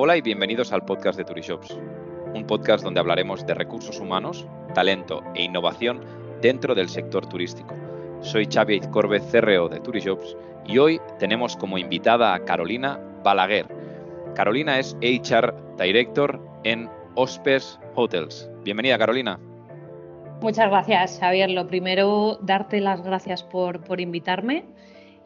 Hola y bienvenidos al podcast de Turishops, un podcast donde hablaremos de recursos humanos, talento e innovación dentro del sector turístico. Soy Xavi Corbez, CRO de Turishops, y hoy tenemos como invitada a Carolina Balaguer. Carolina es HR Director en Hospes Hotels. Bienvenida, Carolina. Muchas gracias, Javier. Lo primero, darte las gracias por, por invitarme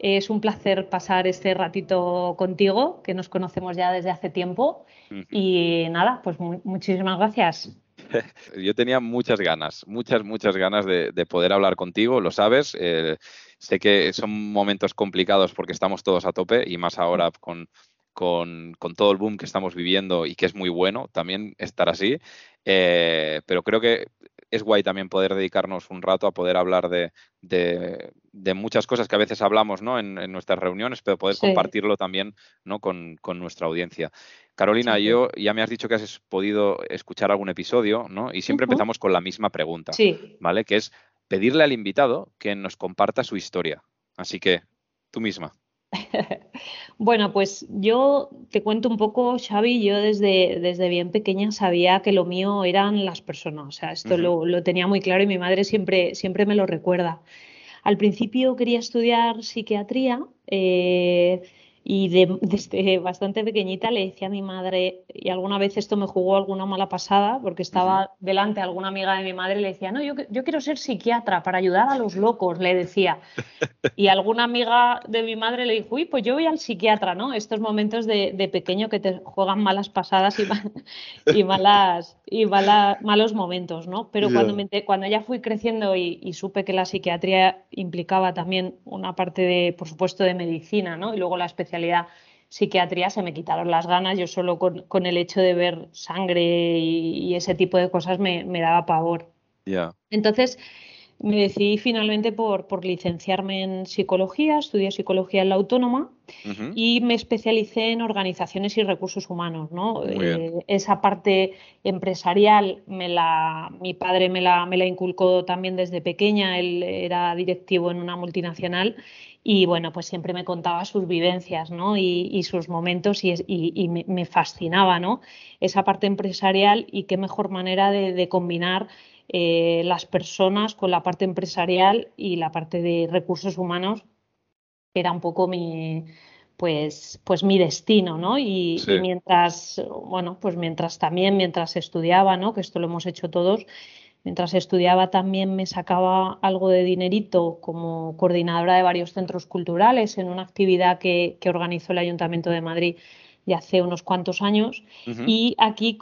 es un placer pasar este ratito contigo, que nos conocemos ya desde hace tiempo. Y nada, pues muchísimas gracias. Yo tenía muchas ganas, muchas, muchas ganas de, poder hablar contigo, lo sabes. Eh, sé que son momentos complicados porque estamos todos a tope y más ahora con, con, todo el boom que estamos viviendo y que es muy bueno también estar así. Eh, pero creo que es guay también poder dedicarnos un rato a poder hablar de, muchas cosas que a veces hablamos ¿no? en, nuestras reuniones, pero poder compartirlo también ¿no? con, nuestra audiencia. Carolina, yo ya me has dicho que has podido escuchar algún episodio, ¿no? Y siempre empezamos con la misma pregunta, ¿vale? Que es pedirle al invitado que nos comparta su historia. Así que, tú misma. Bueno, pues yo te cuento un poco, Xavi, yo desde, desde bien pequeña sabía que lo mío eran las personas, o sea, esto lo, lo, tenía muy claro y mi madre siempre, siempre me lo recuerda. Al principio quería estudiar psiquiatría, eh, y desde bastante pequeñita le decía a mi madre, y alguna vez esto me jugó alguna mala pasada, porque estaba delante alguna amiga de mi madre y le decía, no, yo, yo quiero ser psiquiatra para ayudar a los locos, le decía. Y alguna amiga de mi madre le dijo, uy, pues yo voy al psiquiatra, ¿no? Estos momentos de, de pequeño que te juegan malas pasadas y, y malas, y malos momentos, ¿no? Pero cuando, me, cuando ya fui creciendo y, y supe que la psiquiatría implicaba también una parte de, por supuesto, de medicina, ¿no? Y luego la especialidad psiquiatría se me quitaron las ganas, yo solo con, el hecho de ver sangre y, ese tipo de cosas me, daba pavor. Entonces me decidí finalmente por, por, licenciarme en psicología, estudié psicología en la autónoma y me especialicé en organizaciones y recursos humanos. ¿no? Eh, esa parte empresarial me la, mi padre me la, me la inculcó también desde pequeña, él era directivo en una multinacional y bueno, pues siempre me contaba sus vivencias ¿no? y, sus momentos y, me, fascinaba ¿no? esa parte empresarial y qué mejor manera de, combinar eh, las personas con la parte empresarial y la parte de recursos humanos, que era un poco mi, pues, pues mi destino, ¿no? Y, y, mientras, bueno, pues mientras también, mientras estudiaba, ¿no? Que esto lo hemos hecho todos, Mientras estudiaba también me sacaba algo de dinerito como coordinadora de varios centros culturales en una actividad que, organizó el Ayuntamiento de Madrid ya hace unos cuantos años y aquí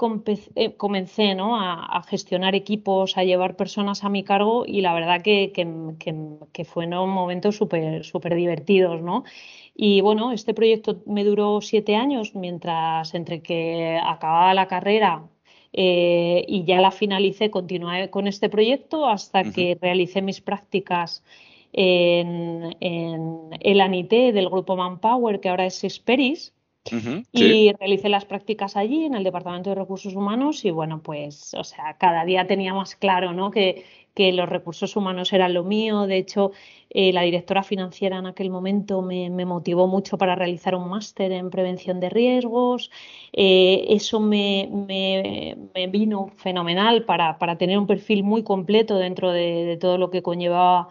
eh, comencé ¿no? a, gestionar equipos, a llevar personas a mi cargo y la verdad que, que, fueron momentos súper super divertidos. ¿no? Y bueno, este proyecto me duró siete años mientras entre que acababa la carrera eh, y ya la finalicé, continué con este proyecto hasta que realicé mis prácticas en, el ANIT del grupo Manpower, que ahora es Esperis. Y realicé las prácticas allí en el Departamento de Recursos Humanos y bueno, pues, o sea, cada día tenía más claro, ¿no? Que, que los recursos humanos eran lo mío. De hecho, eh, la directora financiera en aquel momento me, motivó mucho para realizar un máster en prevención de riesgos. Eh, eso me, vino fenomenal para, tener un perfil muy completo dentro de, todo lo que conllevaba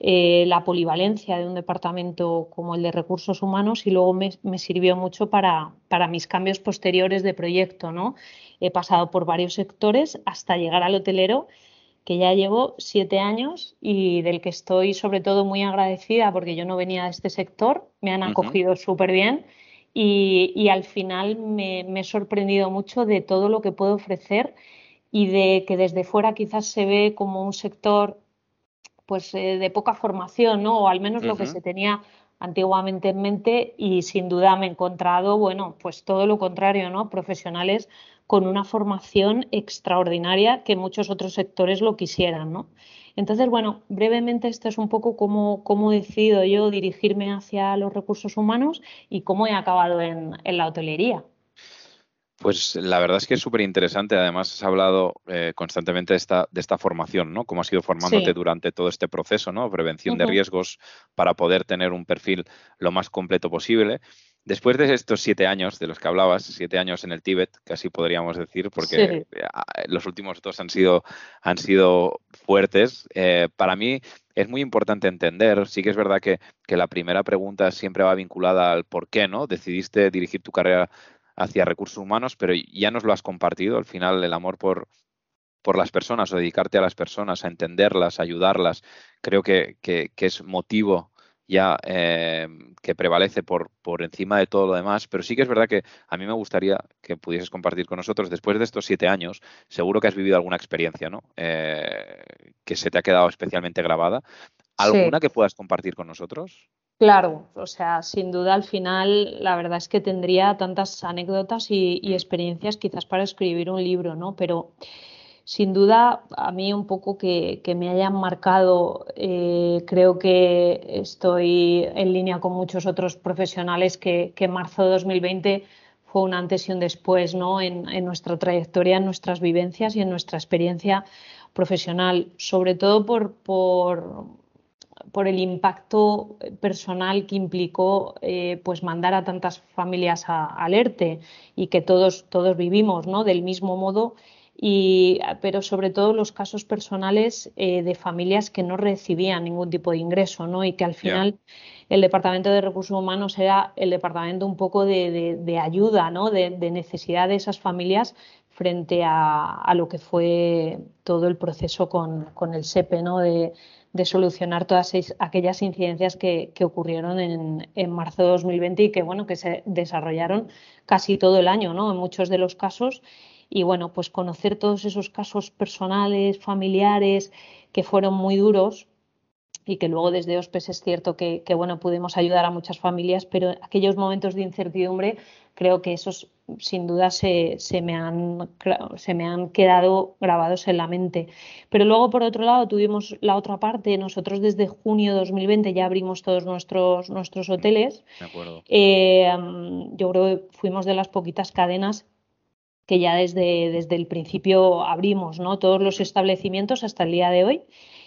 eh, la polivalencia de un departamento como el de recursos humanos y luego me, sirvió mucho para, para, mis cambios posteriores de proyecto. ¿no? He pasado por varios sectores hasta llegar al hotelero que ya llevo siete años y del que estoy sobre todo muy agradecida porque yo no venía de este sector, me han acogido súper bien y, al final me, he sorprendido mucho de todo lo que puedo ofrecer y de que desde fuera quizás se ve como un sector pues eh, de poca formación, ¿no? O al menos lo que se tenía antiguamente en mente y sin duda me he encontrado, bueno, pues todo lo contrario, ¿no? Profesionales con una formación extraordinaria que muchos otros sectores lo quisieran, ¿no? Entonces, bueno, brevemente esto es un poco cómo, cómo decido yo dirigirme hacia los recursos humanos y cómo he acabado en, la hotelería. Pues la verdad es que es súper interesante. Además, has hablado eh, constantemente de esta, de esta formación, ¿no? Cómo has ido formándote durante todo este proceso, ¿no? Prevención de riesgos para poder tener un perfil lo más completo posible. después de estos siete años de los que hablabas, siete años en el Tíbet, casi podríamos decir, porque los últimos dos han sido, han sido fuertes, eh, para mí es muy importante entender, sí que es verdad que, que, la primera pregunta siempre va vinculada al por qué, ¿no? Decidiste dirigir tu carrera hacia recursos humanos, pero ya nos lo has compartido, al final el amor por, por las personas o dedicarte a las personas, a entenderlas, a ayudarlas, creo que, que, que es motivo ya eh, que prevalece por, por encima de todo lo demás, pero sí que es verdad que a mí me gustaría que pudieses compartir con nosotros, después de estos siete años, seguro que has vivido alguna experiencia, ¿no? Eh, que se te ha quedado especialmente grabada. ¿Alguna que puedas compartir con nosotros? Claro, o sea, sin duda al final la verdad es que tendría tantas anécdotas y, experiencias quizás para escribir un libro, ¿no? Pero sin duda, a mí un poco que, me hayan marcado, eh, creo que estoy en línea con muchos otros profesionales que, que marzo de 2020 fue un antes y un después ¿no? en, nuestra trayectoria, en nuestras vivencias y en nuestra experiencia profesional, sobre todo por, por, el impacto personal que implicó eh, pues mandar a tantas familias a, alerte y que todos, todos vivimos ¿no? del mismo modo pero sobre todo los casos personales eh, de familias que no recibían ningún tipo de ingreso, ¿no? Y que al final el Departamento de Recursos Humanos era el departamento un poco de, ayuda, ¿no? De, necesidad de esas familias frente a, lo que fue todo el proceso con, el SEPE, ¿no? De, solucionar todas aquellas incidencias que, ocurrieron en, en, marzo de 2020 y que, bueno, que se desarrollaron casi todo el año, ¿no? En muchos de los casos y bueno, pues conocer todos esos casos personales, familiares, que fueron muy duros y que luego desde OSPES es cierto que, bueno, pudimos ayudar a muchas familias, pero aquellos momentos de incertidumbre creo que esos sin duda se, me han, se me han quedado grabados en la mente. Pero luego, por otro lado, tuvimos la otra parte. Nosotros desde junio de 2020 ya abrimos todos nuestros, nuestros hoteles. De acuerdo. Eh, yo creo que fuimos de las poquitas cadenas que ya desde, desde el principio abrimos ¿no? todos los establecimientos hasta el día de hoy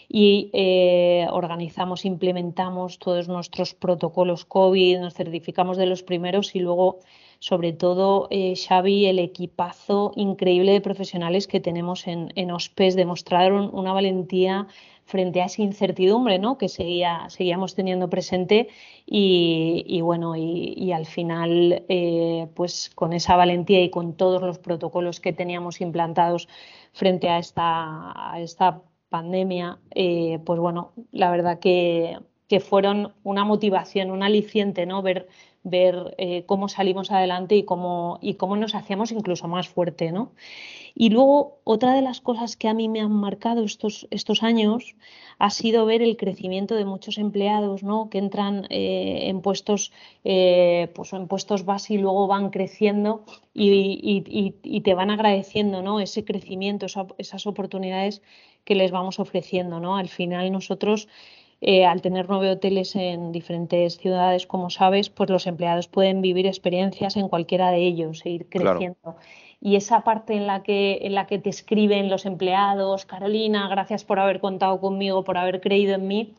y eh, organizamos, implementamos todos nuestros protocolos COVID, nos certificamos de los primeros y luego, sobre todo, eh, Xavi, el equipazo increíble de profesionales que tenemos en, en OSPES demostraron una valentía frente a esa incertidumbre ¿no? que seguía, seguíamos teniendo presente y, bueno, y, al final, eh, pues con esa valentía y con todos los protocolos que teníamos implantados frente a esta, a esta pandemia, eh, pues bueno, la verdad que, que, fueron una motivación, un aliciente, ¿no? Ver, ver eh, cómo salimos adelante y cómo, y cómo nos hacíamos incluso más fuerte, ¿no? Y luego, otra de las cosas que a mí me han marcado estos, estos años ha sido ver el crecimiento de muchos empleados ¿no? que entran eh, en puestos eh, pues en puestos base y luego van creciendo y, te van agradeciendo ¿no? ese crecimiento, esas oportunidades que les vamos ofreciendo. ¿no? Al final nosotros eh, al tener nueve hoteles en diferentes ciudades, como sabes, pues los empleados pueden vivir experiencias en cualquiera de ellos e ir creciendo y esa parte en la que, en la que te escriben los empleados, Carolina, gracias por haber contado conmigo, por haber creído en mí,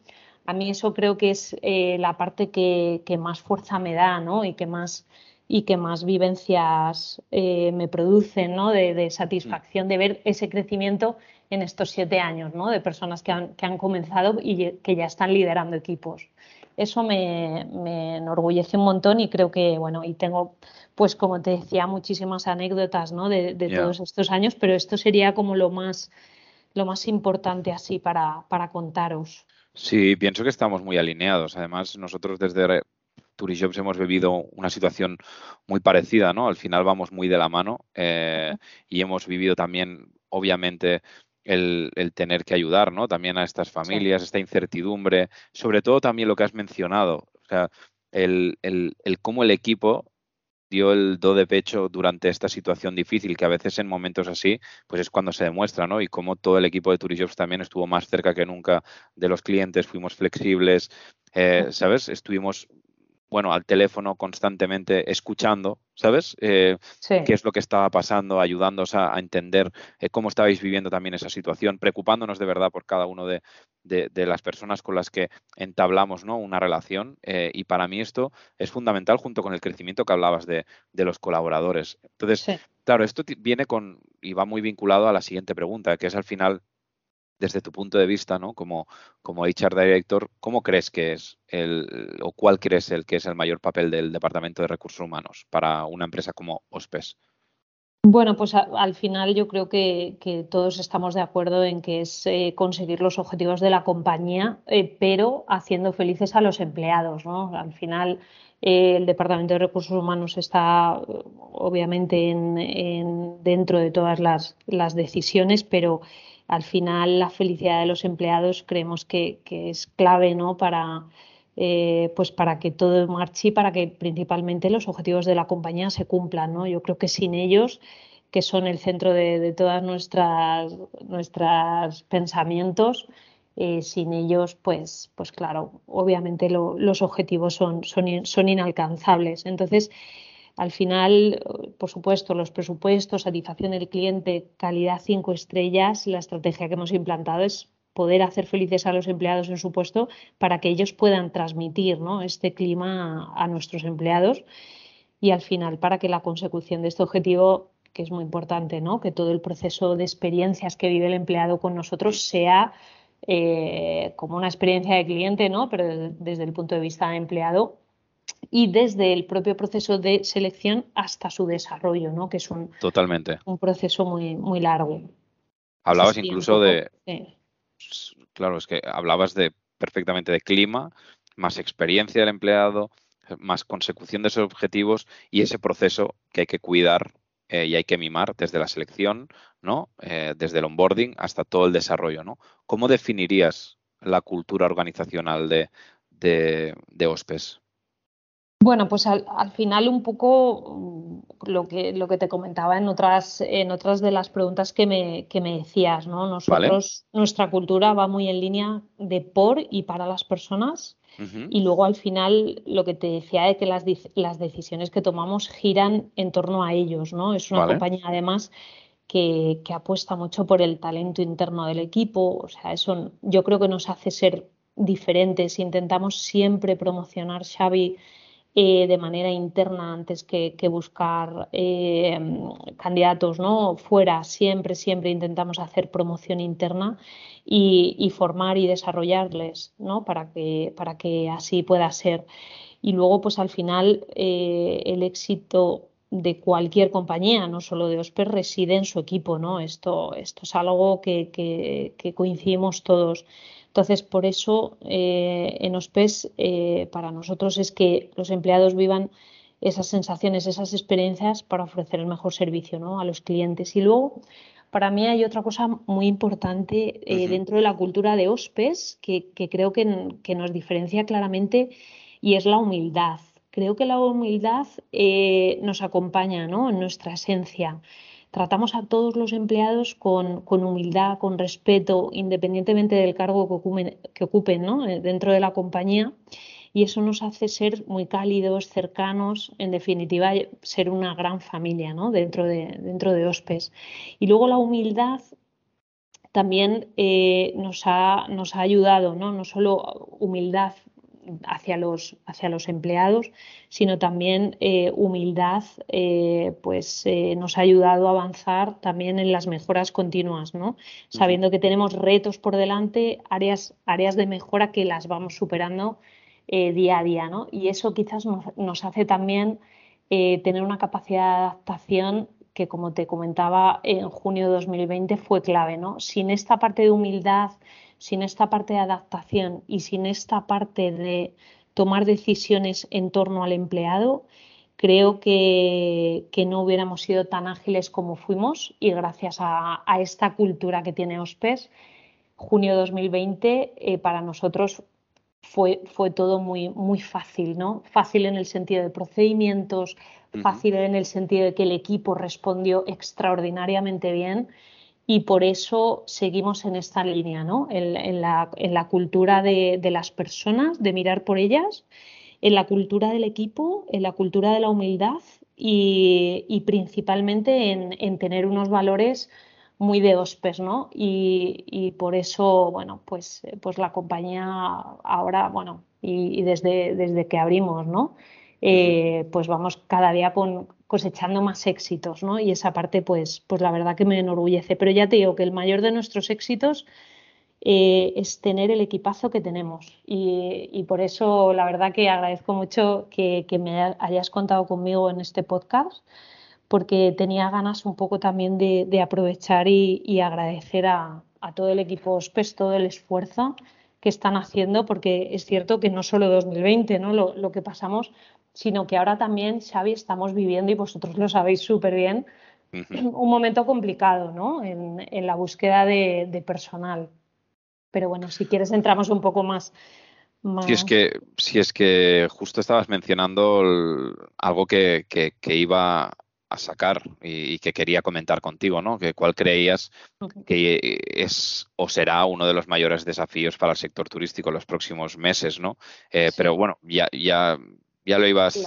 a mí eso creo que es eh, la parte que, más fuerza me da ¿no? y, que más, y que más vivencias eh, me producen ¿no? de, satisfacción de ver ese crecimiento en estos siete años ¿no? de personas que han, que han comenzado y que ya están liderando equipos. Eso me, me enorgullece un montón y creo que, bueno, y tengo pues como te decía, muchísimas anécdotas ¿no? de, todos estos años, pero esto sería como lo más, lo más importante así para, para contaros. Sí, pienso que estamos muy alineados. Además, nosotros desde Turishops hemos vivido una situación muy parecida, ¿no? Al final vamos muy de la mano eh, y hemos vivido también, obviamente, el, tener que ayudar, ¿no? También a estas familias, esta incertidumbre, sobre todo también lo que has mencionado, o sea, el, el, el cómo el equipo dio el do de pecho durante esta situación difícil, que a veces en momentos así, pues es cuando se demuestra, ¿no? Y como todo el equipo de Turishops también estuvo más cerca que nunca de los clientes, fuimos flexibles, eh, ¿sabes? Estuvimos bueno, al teléfono constantemente escuchando, ¿sabes? Eh, qué es lo que estaba pasando, ayudándonos a, entender eh, cómo estabais viviendo también esa situación, preocupándonos de verdad por cada uno de, las personas con las que entablamos ¿no? una relación. Eh, y para mí esto es fundamental junto con el crecimiento que hablabas de, los colaboradores. Entonces, claro, esto viene con y va muy vinculado a la siguiente pregunta, que es al final desde tu punto de vista, ¿no? Como, como HR Director, ¿cómo crees que es el, o cuál crees el que es el mayor papel del Departamento de Recursos Humanos para una empresa como OSPES? Bueno, pues al final yo creo que, todos estamos de acuerdo en que es eh, conseguir los objetivos de la compañía, eh, pero haciendo felices a los empleados. ¿no? Al final eh, el Departamento de Recursos Humanos está obviamente en, dentro de todas las, las decisiones, pero al final la felicidad de los empleados creemos que, es clave ¿no? para, eh, pues para que todo marche y para que principalmente los objetivos de la compañía se cumplan. ¿no? Yo creo que sin ellos, que son el centro de, de todas nuestras, nuestros pensamientos, eh, sin ellos, pues, pues claro, obviamente los objetivos son, son, son inalcanzables. Entonces, al final, por supuesto, los presupuestos, satisfacción del cliente, calidad cinco estrellas, la estrategia que hemos implantado es poder hacer felices a los empleados en su puesto para que ellos puedan transmitir este clima a, nuestros empleados y al final para que la consecución de este objetivo que es muy importante, ¿no? que todo el proceso de experiencias que vive el empleado con nosotros sea eh, como una experiencia de cliente, ¿no? pero desde el punto de vista de empleado y desde el propio proceso de selección hasta su desarrollo, ¿no? que es un, Totalmente. un proceso muy, muy largo. Hablabas incluso de... Claro, es que hablabas de perfectamente de clima, más experiencia del empleado, más consecución de esos objetivos y ese proceso que hay que cuidar eh, y hay que mimar desde la selección, ¿no? Eh, desde el onboarding hasta todo el desarrollo, ¿no? ¿Cómo definirías la cultura organizacional de, de, de OSPES? Bueno, pues al, final un poco mm, lo que, lo que te comentaba en otras, en otras de las preguntas que me, que me decías, ¿no? Nosotros, nuestra cultura va muy en línea de por y para las personas. Y luego al final lo que te decía de que las, las decisiones que tomamos giran en torno a ellos, ¿no? Es una compañía además que, que, apuesta mucho por el talento interno del equipo. O sea, eso yo creo que nos hace ser diferentes. Intentamos siempre promocionar, Xavi, eh, de manera interna antes que, buscar eh, candidatos ¿no? fuera. Siempre, siempre intentamos hacer promoción interna y, formar y desarrollarles ¿no? para, que, para que así pueda ser. Y luego, pues al final, eh, el éxito de cualquier compañía, no solo de Osper, reside en su equipo, ¿no? Esto, esto es algo que, que coincidimos todos. Entonces, por eso eh, en OSPES eh, para nosotros es que los empleados vivan esas sensaciones, esas experiencias para ofrecer el mejor servicio ¿no? a los clientes. Y luego, para mí hay otra cosa muy importante eh, dentro de la cultura de OSPES que, creo que, nos diferencia claramente y es la humildad. Creo que la humildad nos acompaña ¿no? en nuestra esencia tratamos a todos los empleados con, humildad, con respeto, independientemente del cargo que ocupen, eh, dentro de la compañía. Y eso nos hace ser muy cálidos, cercanos, en definitiva, ser una gran familia dentro, de, dentro de. Y luego la humildad también eh, nos, ha, nos ha ayudado, ¿no? no solo humildad hacia los, hacia los empleados, sino también eh, humildad, eh, pues eh, nos ha ayudado a avanzar también en las mejoras continuas, ¿no? Sabiendo que tenemos retos por delante, áreas, áreas de mejora que las vamos superando día a día, ¿no? Y eso quizás nos, hace también tener una capacidad de adaptación que, como te comentaba, en junio de 2020 fue clave, ¿no? Sin esta parte de humildad, sin esta parte de adaptación y sin esta parte de tomar decisiones en torno al empleado, creo que, no hubiéramos sido tan ágiles como fuimos y gracias a, esta cultura que tiene OSPES, junio 2020 eh, para nosotros fue, fue todo muy, muy fácil, ¿no? Fácil en el sentido de procedimientos, fácil en el sentido de que el equipo respondió extraordinariamente bien y por eso seguimos en esta línea, ¿no? en, la, cultura de, las personas, de mirar por ellas en la cultura del equipo, en la cultura de la humildad y, principalmente en, tener unos valores muy de hospes, ¿no? Y, por eso, bueno, pues, pues la compañía ahora, bueno, y, desde, desde que abrimos, ¿no? Eh, pues vamos cada día cosechando más éxitos, ¿no? Y esa parte, pues, pues la verdad que me enorgullece. Pero ya te digo que el mayor de nuestros éxitos eh, es tener el equipazo que tenemos. Y, por eso la verdad que agradezco mucho que, me hayas contado conmigo en este podcast, porque tenía ganas un poco también de, aprovechar y, agradecer a, todo el equipo OSPES todo el esfuerzo que están haciendo, porque es cierto que no solo 2020, ¿no? Lo, que pasamos, sino que ahora también, Xavi, estamos viviendo, y vosotros lo sabéis súper bien, un momento complicado ¿no? en, la búsqueda de personal. Pero bueno, si quieres entramos un poco más. Si, es que, si es que justo estabas mencionando algo que, iba a sacar y, que quería comentar contigo, ¿no? Que cuál creías que es o será uno de los mayores desafíos para el sector turístico en los próximos meses, ¿no? Eh, pero bueno, ya, ya, ya lo ibas.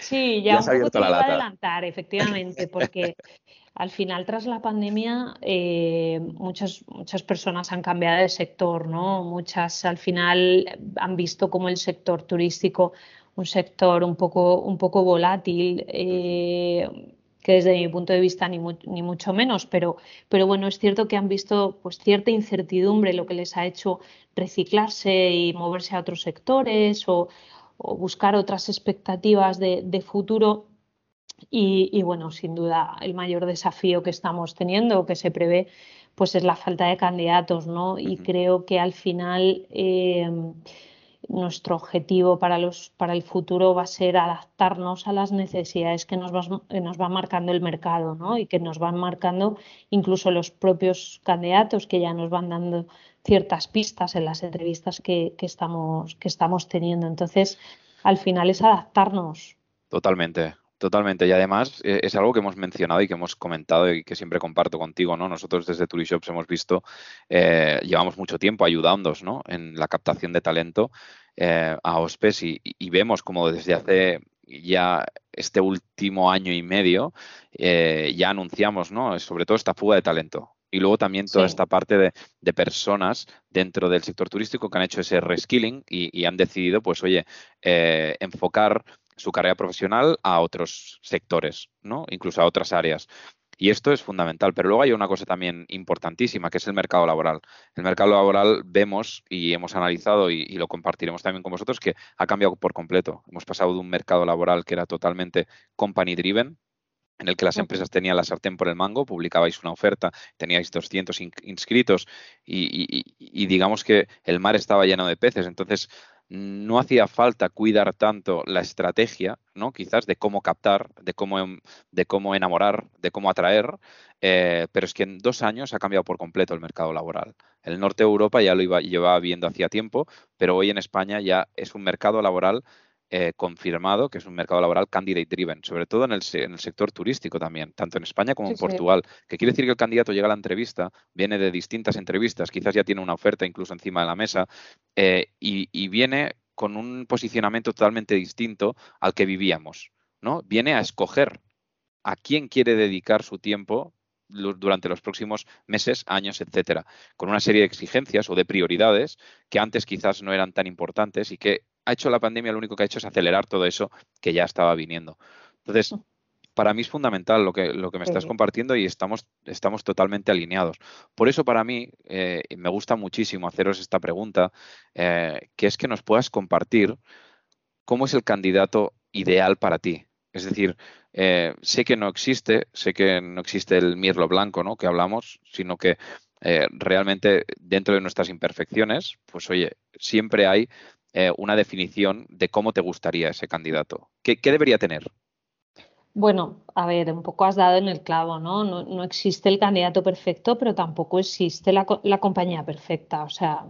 Sí, ya, un poco te iba a adelantar, efectivamente, porque al final, tras la pandemia, eh, muchas, muchas personas han cambiado de sector, ¿no? Muchas al final han visto como el sector turístico un sector un poco, un poco volátil, eh, que desde mi punto de vista ni, ni, mucho menos, pero, pero bueno, es cierto que han visto pues, cierta incertidumbre, lo que les ha hecho reciclarse y moverse a otros sectores o, buscar otras expectativas de, de futuro y, bueno, sin duda, el mayor desafío que estamos teniendo, que se prevé, pues es la falta de candidatos, ¿no? Y creo que al final eh, nuestro objetivo para, los, para el futuro va a ser adaptarnos a las necesidades que nos, va, nos va marcando el mercado, ¿no? Y que nos van marcando incluso los propios candidatos que ya nos van dando ciertas pistas en las entrevistas que, estamos, que estamos teniendo. Entonces, al final es adaptarnos. Totalmente. Totalmente, y además eh, es algo que hemos mencionado y que hemos comentado y que siempre comparto contigo, ¿no? Nosotros desde Turishops hemos visto, eh, llevamos mucho tiempo ayudándonos, ¿no? En la captación de talento eh, a OSPES y, vemos como desde hace ya este último año y medio ya anunciamos, ¿no? Sobre todo esta fuga de talento, y luego también toda esta parte de, personas dentro del sector turístico que han hecho ese reskilling y, y han decidido, pues, oye, enfocar su carrera profesional a otros sectores, ¿no? Incluso a otras áreas. Y esto es fundamental. Pero luego hay una cosa también importantísima, que es el mercado laboral. El mercado laboral vemos y hemos analizado y, lo compartiremos también con vosotros que ha cambiado por completo. Hemos pasado de un mercado laboral que era totalmente company driven, en el que las empresas tenían la sartén por el mango, publicabais una oferta, teníais 200 inscritos y, digamos que el mar estaba lleno de peces. Entonces, no hacía falta cuidar tanto la estrategia, ¿no? Quizás de cómo captar, de cómo, em, de cómo enamorar, de cómo atraer, eh, pero es que en dos años ha cambiado por completo el mercado laboral. El norte de Europa ya lo iba, llevaba viendo hacía tiempo, pero hoy en España ya es un mercado laboral eh, confirmado que es un mercado laboral candidate driven, sobre todo en el, sector turístico también, tanto en España como en Portugal, que quiere decir que el candidato llega a la entrevista, viene de distintas entrevistas, quizás ya tiene una oferta incluso encima de la mesa eh, y, viene con un posicionamiento totalmente distinto al que vivíamos, ¿no? Viene a escoger a quién quiere dedicar su tiempo durante los próximos meses, años, etcétera, con una serie de exigencias o de prioridades que antes quizás no eran tan importantes y que ha hecho la pandemia, lo único que ha hecho es acelerar todo eso que ya estaba viniendo. Entonces, mm. para mí es fundamental lo que, lo que me estás compartiendo y estamos, estamos totalmente alineados. Por eso para mí eh, me gusta muchísimo haceros esta pregunta, eh, que es que nos puedas compartir cómo es el candidato ideal para ti. Es decir, eh, sé que no existe, sé que no existe el mirlo blanco, ¿no? Que hablamos, sino que realmente dentro de nuestras imperfecciones, pues oye, siempre hay eh, una definición de cómo te gustaría ese candidato. ¿Qué, debería tener? Bueno, a ver, un poco has dado en el clavo, ¿no? No, existe el candidato perfecto, pero tampoco existe la, compañía perfecta. O sea,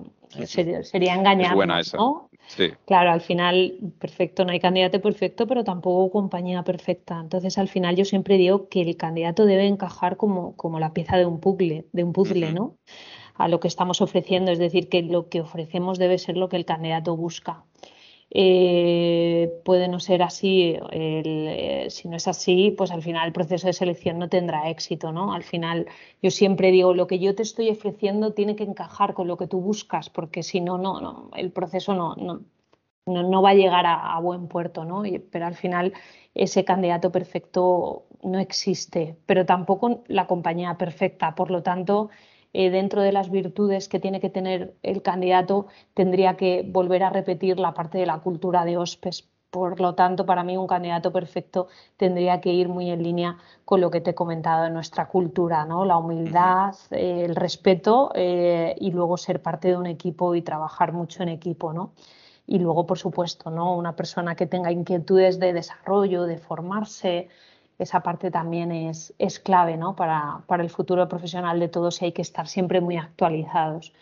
sería, engañar. ¿no? Sí. Claro, al final, perfecto, no hay candidato perfecto, pero tampoco compañía perfecta. Entonces, al final, yo siempre digo que el candidato debe encajar como, como la pieza de un puzzle, de un puzzle, ¿no? A lo que estamos ofreciendo, es decir, que lo que ofrecemos debe ser lo que el candidato busca. eh, puede no ser así. Eh, si no es así, pues al final el proceso de selección no tendrá éxito, ¿no? Al final yo siempre digo, lo que yo te estoy ofreciendo tiene que encajar con lo que tú buscas, porque si no, no, el proceso no, no, no, va a llegar a, buen puerto, ¿no? pero al final ese candidato perfecto no existe, pero tampoco la compañía perfecta. Por lo tanto, eh, dentro de las virtudes que tiene que tener el candidato, tendría que volver a repetir la parte de la cultura de OSPES. Por lo tanto, para mí un candidato perfecto tendría que ir muy en línea con lo que te he comentado de nuestra cultura, ¿no? La humildad, eh, el respeto eh, y luego ser parte de un equipo y trabajar mucho en equipo, ¿no? Y luego, por supuesto, ¿no? Una persona que tenga inquietudes de desarrollo, de formarse, esa parte también es, es clave ¿no? para, para, el futuro profesional de todos y hay que estar siempre muy actualizados.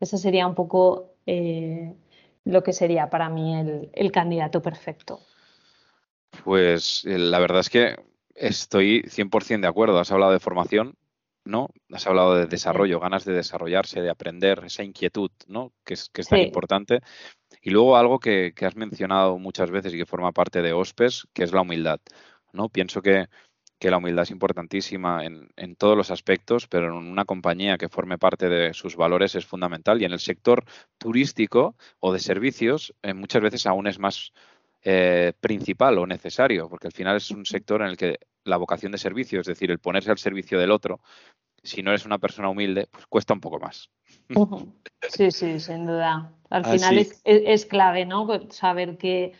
Ese sería un poco eh, lo que sería para mí el, el, candidato perfecto. Pues eh, la verdad es que estoy 100% de acuerdo. Has hablado de formación, ¿no? Has hablado de desarrollo, ganas de desarrollarse, de aprender, esa inquietud, ¿no? Que es, que es tan importante. Y luego algo que, que has mencionado muchas veces y que forma parte de OSPES, que es la humildad. ¿No? Pienso que, la humildad es importantísima en, todos los aspectos, pero en una compañía que forme parte de sus valores es fundamental. Y en el sector turístico o de servicios, eh, muchas veces aún es más eh, principal o necesario, porque al final es un sector en el que la vocación de servicio, es decir, el ponerse al servicio del otro, si no eres una persona humilde, pues cuesta un poco más. Sí, sí, sin duda. Al final es, clave, ¿no? Saber que,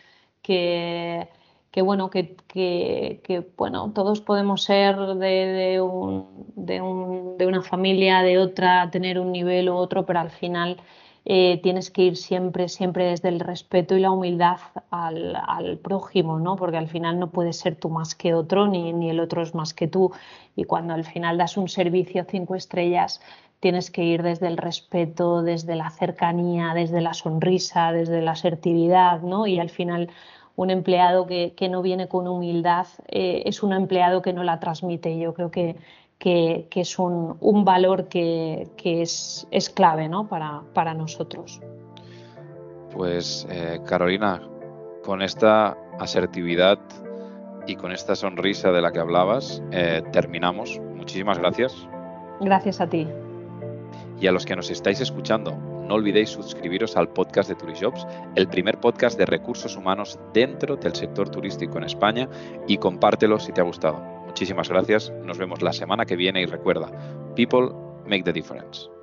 que que bueno, que, que, bueno, todos podemos ser de, un, de, un, de, una familia, de otra, tener un nivel u otro, pero al final eh, tienes que ir siempre, siempre desde el respeto y la humildad al, al, prójimo, ¿no? Porque al final no puedes ser tú más que otro, ni, ni el otro es más que tú. Y cuando al final das un servicio cinco estrellas, tienes que ir desde el respeto, desde la cercanía, desde la sonrisa, desde la asertividad, ¿no? Y al final un empleado que, no viene con humildad eh, es un empleado que no la transmite. Yo creo que, que, es un, valor que, es, es, clave ¿no? para, para nosotros. Pues eh, Carolina, con esta asertividad y con esta sonrisa de la que hablabas, eh, terminamos. Muchísimas gracias. Gracias a ti. Y a los que nos estáis escuchando, no olvidéis suscribiros al podcast de Turishops, el primer podcast de recursos humanos dentro del sector turístico en España y compártelo si te ha gustado. Muchísimas gracias, nos vemos la semana que viene y recuerda, people make the difference.